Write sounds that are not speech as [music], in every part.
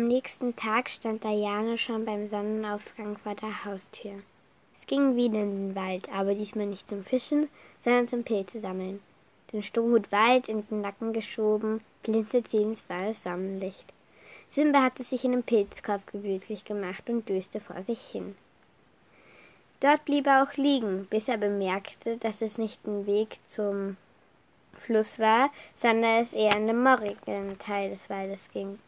nächsten Tag stand Diane schon beim Sonnenaufgang vor der Haustür. Es ging wieder in den Wald, aber diesmal nicht zum Fischen, sondern zum Pilze sammeln. Den Strohhut weit in den Nacken geschoben, glänzte sie ins wahre Sonnenlicht. Simba hatte sich in den Pilzkorb gemütlich gemacht und döste vor sich hin. Dort blieb er auch liegen, bis er bemerkte, dass es nicht ein Weg zum Fluss war, sondern es eher in den moorigen Teil des Waldes ging.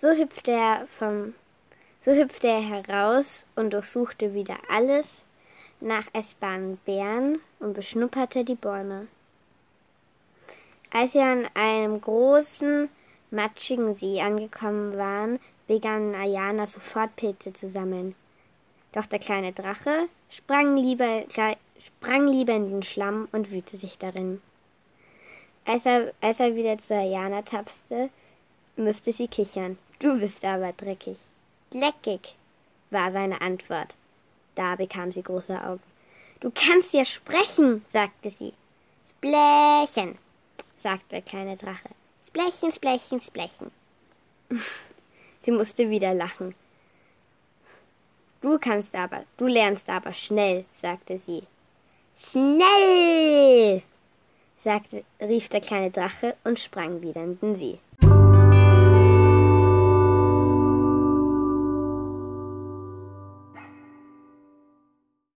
So hüpfte er vom so hüpfte er heraus und durchsuchte wieder alles nach essbaren Beeren und beschnupperte die Bäume. Als sie an einem großen, matschigen See angekommen waren, begann Ayana sofort Pilze zu sammeln. Doch der kleine Drache sprang lieber, sprang lieber in den Schlamm und wühlte sich darin. Als er, als er wieder zu Ayana tapste, musste sie kichern. Du bist aber dreckig. Leckig, war seine Antwort. Da bekam sie große Augen. Du kannst ja sprechen, sagte sie. Splächen, sagte der kleine Drache. Splächen, Splächen, Splächen. [laughs] sie musste wieder lachen. Du kannst aber, du lernst aber schnell, sagte sie. Schnell! sagte, rief der kleine Drache und sprang wieder in den See.